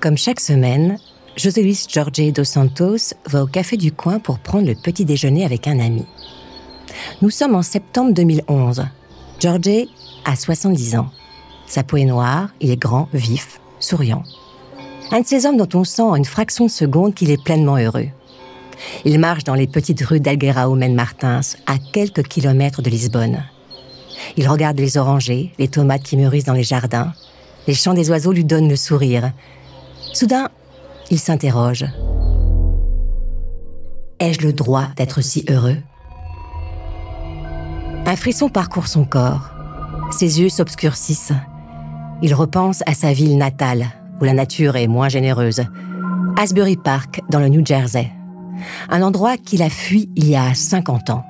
Comme chaque semaine, José Luis Jorge dos Santos va au café du coin pour prendre le petit déjeuner avec un ami. Nous sommes en septembre 2011. Jorge a 70 ans. Sa peau est noire, il est grand, vif, souriant. Un de ces hommes dont on sent en une fraction de seconde qu'il est pleinement heureux. Il marche dans les petites rues d'Alguerao Martins, à quelques kilomètres de Lisbonne. Il regarde les orangers, les tomates qui mûrissent dans les jardins. Les chants des oiseaux lui donnent le sourire. Soudain, il s'interroge. Ai-je le droit d'être si heureux? Un frisson parcourt son corps. Ses yeux s'obscurcissent. Il repense à sa ville natale, où la nature est moins généreuse. Asbury Park, dans le New Jersey. Un endroit qu'il a fui il y a 50 ans.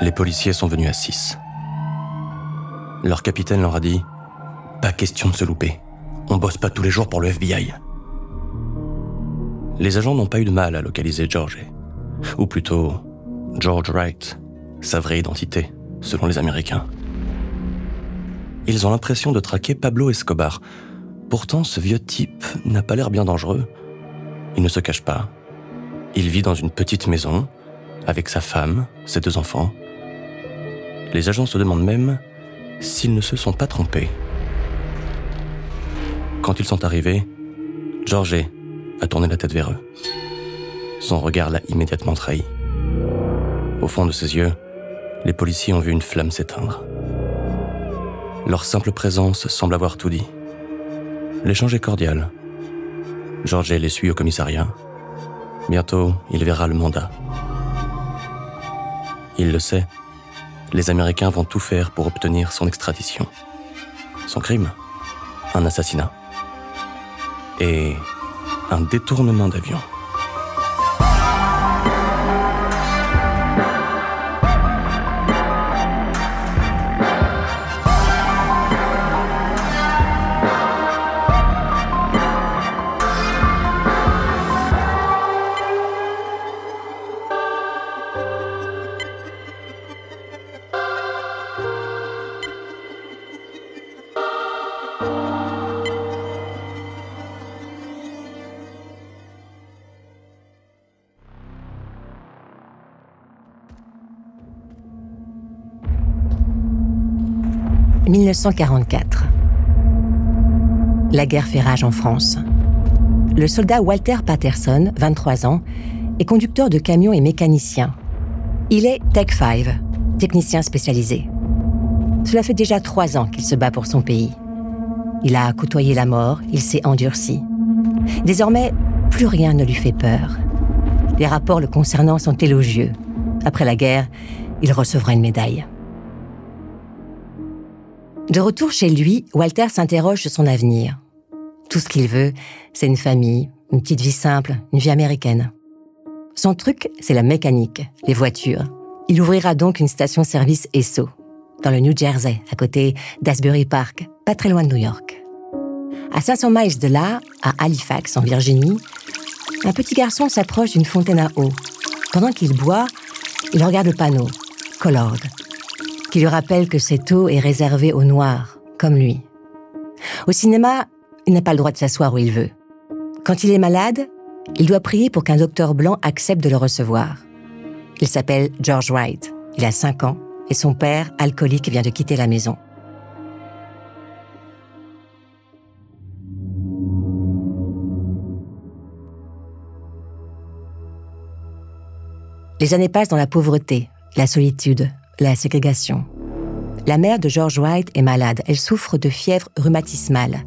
Les policiers sont venus à 6. Leur capitaine leur a dit Pas question de se louper. On bosse pas tous les jours pour le FBI. Les agents n'ont pas eu de mal à localiser George. Ou plutôt, George Wright, sa vraie identité, selon les Américains. Ils ont l'impression de traquer Pablo Escobar. Pourtant, ce vieux type n'a pas l'air bien dangereux. Il ne se cache pas. Il vit dans une petite maison, avec sa femme, ses deux enfants, les agents se demandent même s'ils ne se sont pas trompés. Quand ils sont arrivés, George a tourné la tête vers eux. Son regard l'a immédiatement trahi. Au fond de ses yeux, les policiers ont vu une flamme s'éteindre. Leur simple présence semble avoir tout dit. L'échange est cordial. George les suit au commissariat. Bientôt, il verra le mandat. Il le sait, les Américains vont tout faire pour obtenir son extradition. Son crime? Un assassinat. Et un détournement d'avion. 1944. La guerre fait rage en France. Le soldat Walter Patterson, 23 ans, est conducteur de camion et mécanicien. Il est Tech 5, technicien spécialisé. Cela fait déjà trois ans qu'il se bat pour son pays. Il a côtoyé la mort, il s'est endurci. Désormais, plus rien ne lui fait peur. Les rapports le concernant sont élogieux. Après la guerre, il recevra une médaille. De retour chez lui, Walter s'interroge sur son avenir. Tout ce qu'il veut, c'est une famille, une petite vie simple, une vie américaine. Son truc, c'est la mécanique, les voitures. Il ouvrira donc une station-service ESSO, dans le New Jersey, à côté d'Asbury Park, pas très loin de New York. À 500 miles de là, à Halifax, en Virginie, un petit garçon s'approche d'une fontaine à eau. Pendant qu'il boit, il regarde le panneau, Colored, qui lui rappelle que cette eau est réservée aux Noirs, comme lui. Au cinéma, il n'a pas le droit de s'asseoir où il veut. Quand il est malade, il doit prier pour qu'un docteur blanc accepte de le recevoir. Il s'appelle George Wright. Il a 5 ans et son père, alcoolique, vient de quitter la maison. Les années passent dans la pauvreté, la solitude, la ségrégation. La mère de George White est malade. Elle souffre de fièvre rhumatismale.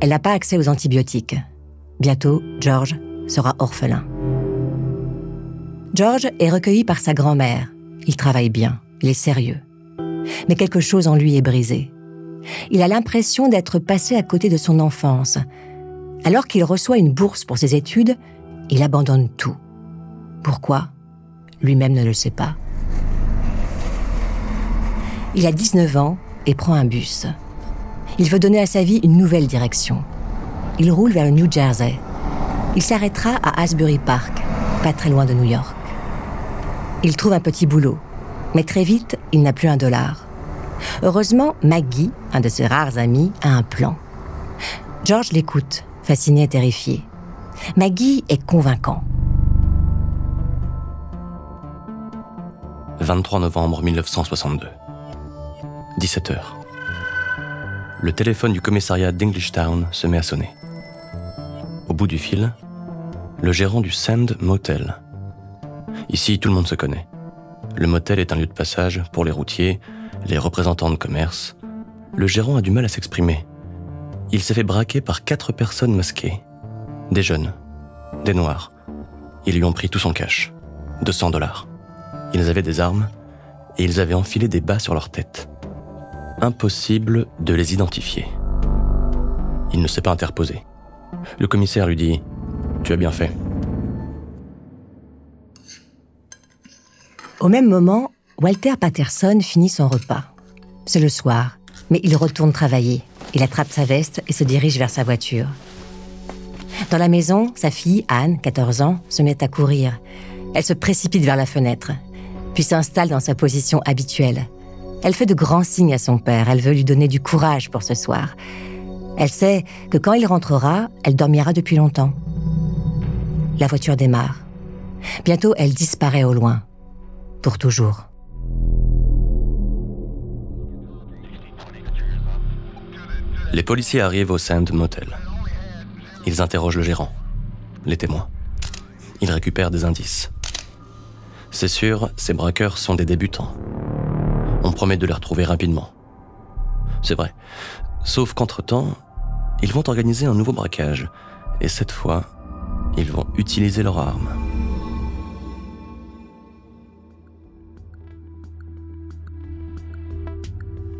Elle n'a pas accès aux antibiotiques. Bientôt, George sera orphelin. George est recueilli par sa grand-mère. Il travaille bien, il est sérieux. Mais quelque chose en lui est brisé. Il a l'impression d'être passé à côté de son enfance. Alors qu'il reçoit une bourse pour ses études, il abandonne tout. Pourquoi? Lui-même ne le sait pas. Il a 19 ans et prend un bus. Il veut donner à sa vie une nouvelle direction. Il roule vers le New Jersey. Il s'arrêtera à Asbury Park, pas très loin de New York. Il trouve un petit boulot, mais très vite, il n'a plus un dollar. Heureusement, Maggie, un de ses rares amis, a un plan. George l'écoute, fasciné et terrifié. Maggie est convaincant. 23 novembre 1962. 17h. Le téléphone du commissariat d'Englishtown se met à sonner. Au bout du fil, le gérant du Sand Motel. Ici, tout le monde se connaît. Le motel est un lieu de passage pour les routiers, les représentants de commerce. Le gérant a du mal à s'exprimer. Il s'est fait braquer par quatre personnes masquées. Des jeunes, des noirs. Ils lui ont pris tout son cash. 200 dollars. Ils avaient des armes et ils avaient enfilé des bas sur leur tête. Impossible de les identifier. Il ne s'est pas interposé. Le commissaire lui dit Tu as bien fait. Au même moment, Walter Patterson finit son repas. C'est le soir, mais il retourne travailler. Il attrape sa veste et se dirige vers sa voiture. Dans la maison, sa fille, Anne, 14 ans, se met à courir. Elle se précipite vers la fenêtre, puis s'installe dans sa position habituelle. Elle fait de grands signes à son père, elle veut lui donner du courage pour ce soir. Elle sait que quand il rentrera, elle dormira depuis longtemps. La voiture démarre. Bientôt, elle disparaît au loin. Pour toujours. Les policiers arrivent au Sand Motel. Ils interrogent le gérant, les témoins. Ils récupèrent des indices. C'est sûr, ces braqueurs sont des débutants. On promet de les retrouver rapidement. C'est vrai. Sauf qu'entre-temps, ils vont organiser un nouveau braquage. Et cette fois, ils vont utiliser leurs armes.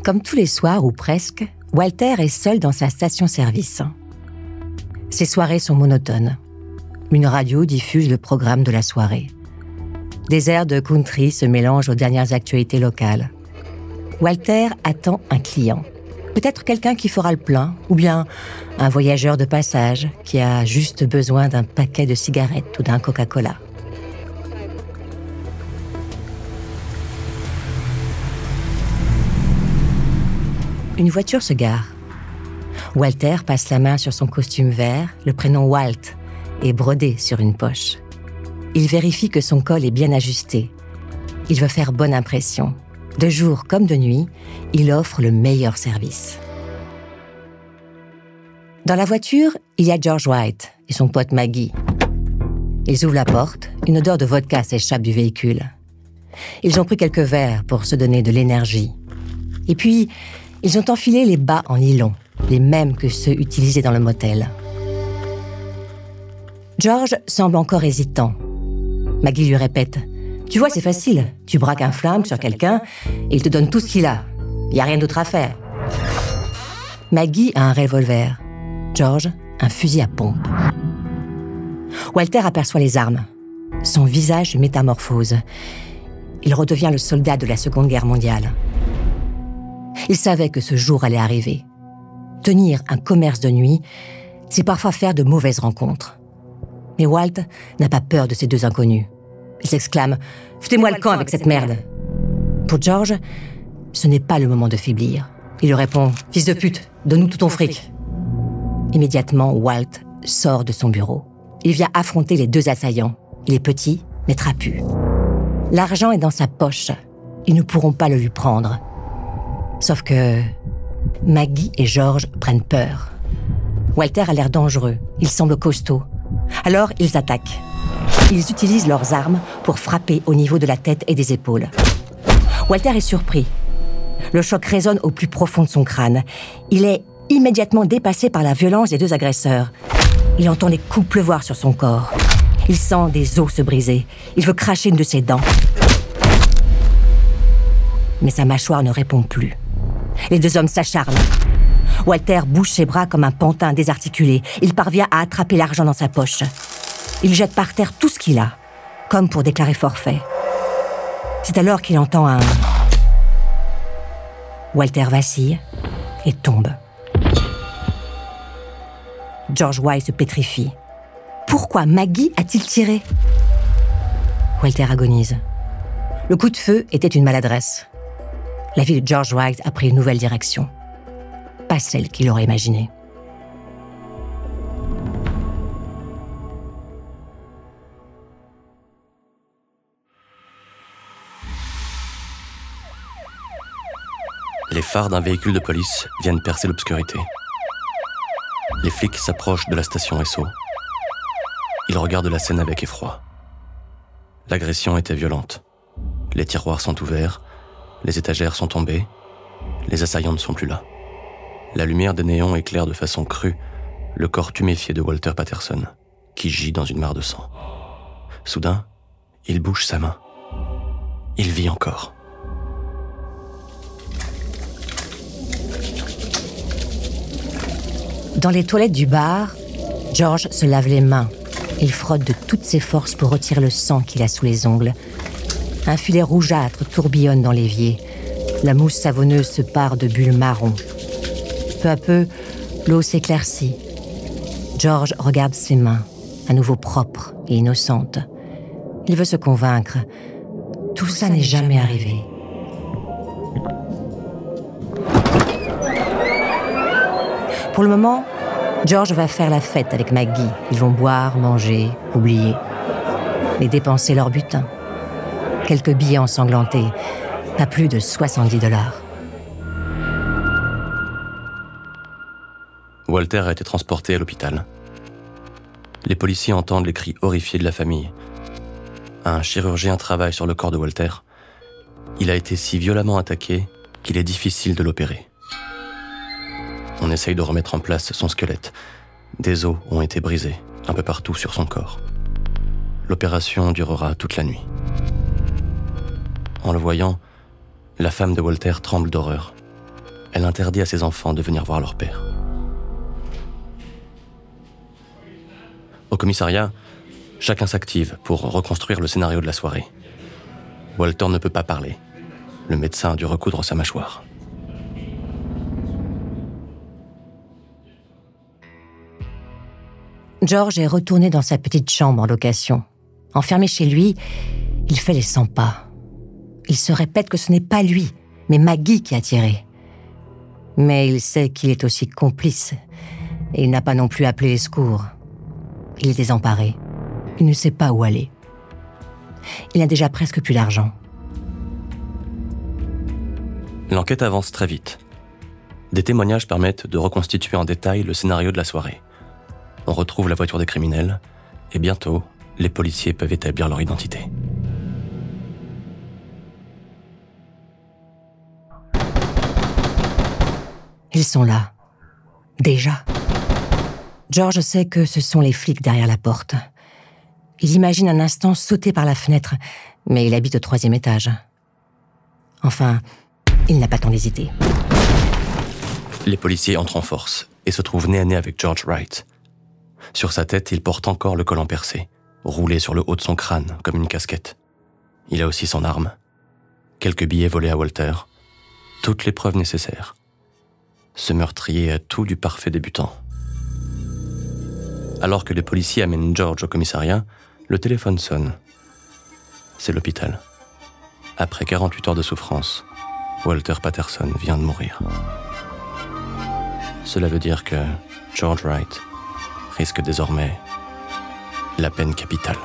Comme tous les soirs ou presque, Walter est seul dans sa station-service. Ses soirées sont monotones. Une radio diffuse le programme de la soirée. Des airs de country se mélangent aux dernières actualités locales. Walter attend un client. Peut-être quelqu'un qui fera le plein, ou bien un voyageur de passage qui a juste besoin d'un paquet de cigarettes ou d'un Coca-Cola. Une voiture se gare. Walter passe la main sur son costume vert, le prénom Walt est brodé sur une poche. Il vérifie que son col est bien ajusté. Il veut faire bonne impression. De jour comme de nuit, il offre le meilleur service. Dans la voiture, il y a George White et son pote Maggie. Ils ouvrent la porte, une odeur de vodka s'échappe du véhicule. Ils ont pris quelques verres pour se donner de l'énergie. Et puis, ils ont enfilé les bas en nylon, les mêmes que ceux utilisés dans le motel. George semble encore hésitant. Maggie lui répète Tu vois, c'est facile. Tu braques un flingue sur quelqu'un et il te donne tout ce qu'il a. Il n'y a rien d'autre à faire. Maggie a un revolver. George, un fusil à pompe. Walter aperçoit les armes. Son visage métamorphose. Il redevient le soldat de la Seconde Guerre mondiale. Il savait que ce jour allait arriver. Tenir un commerce de nuit, c'est parfois faire de mauvaises rencontres. Mais Walt n'a pas peur de ces deux inconnus. Il s'exclame Foutez-moi le camp avec cette merde Pour George, ce n'est pas le moment de faiblir. Il lui répond Fils de pute, donne-nous tout ton fric. Immédiatement, Walt sort de son bureau. Il vient affronter les deux assaillants. Il est petit, mais trapu. L'argent est dans sa poche. Ils ne pourront pas le lui prendre. Sauf que Maggie et George prennent peur. Walter a l'air dangereux, il semble costaud. Alors ils attaquent. Ils utilisent leurs armes pour frapper au niveau de la tête et des épaules. Walter est surpris. Le choc résonne au plus profond de son crâne. Il est immédiatement dépassé par la violence des deux agresseurs. Il entend les coups pleuvoir sur son corps. Il sent des os se briser. Il veut cracher une de ses dents. Mais sa mâchoire ne répond plus. Les deux hommes s'acharnent. Walter bouge ses bras comme un pantin désarticulé. Il parvient à attraper l'argent dans sa poche. Il jette par terre tout ce qu'il a, comme pour déclarer forfait. C'est alors qu'il entend un... Walter vacille et tombe. George White se pétrifie. Pourquoi Maggie a-t-il tiré? Walter agonise. Le coup de feu était une maladresse. la vie de George Wright a pris une nouvelle direction. Pas celle qu'il aurait imaginée. Phares d'un véhicule de police viennent percer l'obscurité. Les flics s'approchent de la station SO. Ils regardent la scène avec effroi. L'agression était violente. Les tiroirs sont ouverts, les étagères sont tombées, les assaillants ne sont plus là. La lumière des néons éclaire de façon crue le corps tuméfié de Walter Patterson, qui gît dans une mare de sang. Soudain, il bouge sa main. Il vit encore. Dans les toilettes du bar, George se lave les mains. Il frotte de toutes ses forces pour retirer le sang qu'il a sous les ongles. Un filet rougeâtre tourbillonne dans l'évier. La mousse savonneuse se part de bulles marron. Peu à peu, l'eau s'éclaircit. George regarde ses mains, à nouveau propres et innocentes. Il veut se convaincre. Tout ça n'est jamais arrivé. Pour le moment, George va faire la fête avec Maggie. Ils vont boire, manger, oublier. Mais dépenser leur butin. Quelques billets ensanglantés. Pas plus de 70 dollars. Walter a été transporté à l'hôpital. Les policiers entendent les cris horrifiés de la famille. Un chirurgien travaille sur le corps de Walter. Il a été si violemment attaqué qu'il est difficile de l'opérer. On essaye de remettre en place son squelette. Des os ont été brisés un peu partout sur son corps. L'opération durera toute la nuit. En le voyant, la femme de Walter tremble d'horreur. Elle interdit à ses enfants de venir voir leur père. Au commissariat, chacun s'active pour reconstruire le scénario de la soirée. Walter ne peut pas parler. Le médecin a dû recoudre sa mâchoire. George est retourné dans sa petite chambre en location. Enfermé chez lui, il fait les 100 pas. Il se répète que ce n'est pas lui, mais Maggie qui a tiré. Mais il sait qu'il est aussi complice. Et il n'a pas non plus appelé les secours. Il est désemparé. Il ne sait pas où aller. Il n'a déjà presque plus d'argent. L'enquête avance très vite. Des témoignages permettent de reconstituer en détail le scénario de la soirée. On retrouve la voiture des criminels et bientôt, les policiers peuvent établir leur identité. Ils sont là. Déjà. George sait que ce sont les flics derrière la porte. Il imagine un instant sauter par la fenêtre, mais il habite au troisième étage. Enfin, il n'a pas tant d'hésiter. Les policiers entrent en force et se trouvent nez à nez avec George Wright. Sur sa tête, il porte encore le collant percé, roulé sur le haut de son crâne comme une casquette. Il a aussi son arme, quelques billets volés à Walter, toutes les preuves nécessaires. Ce meurtrier a tout du parfait débutant. Alors que les policiers amènent George au commissariat, le téléphone sonne. C'est l'hôpital. Après 48 heures de souffrance, Walter Patterson vient de mourir. Cela veut dire que George Wright risque désormais la peine capitale.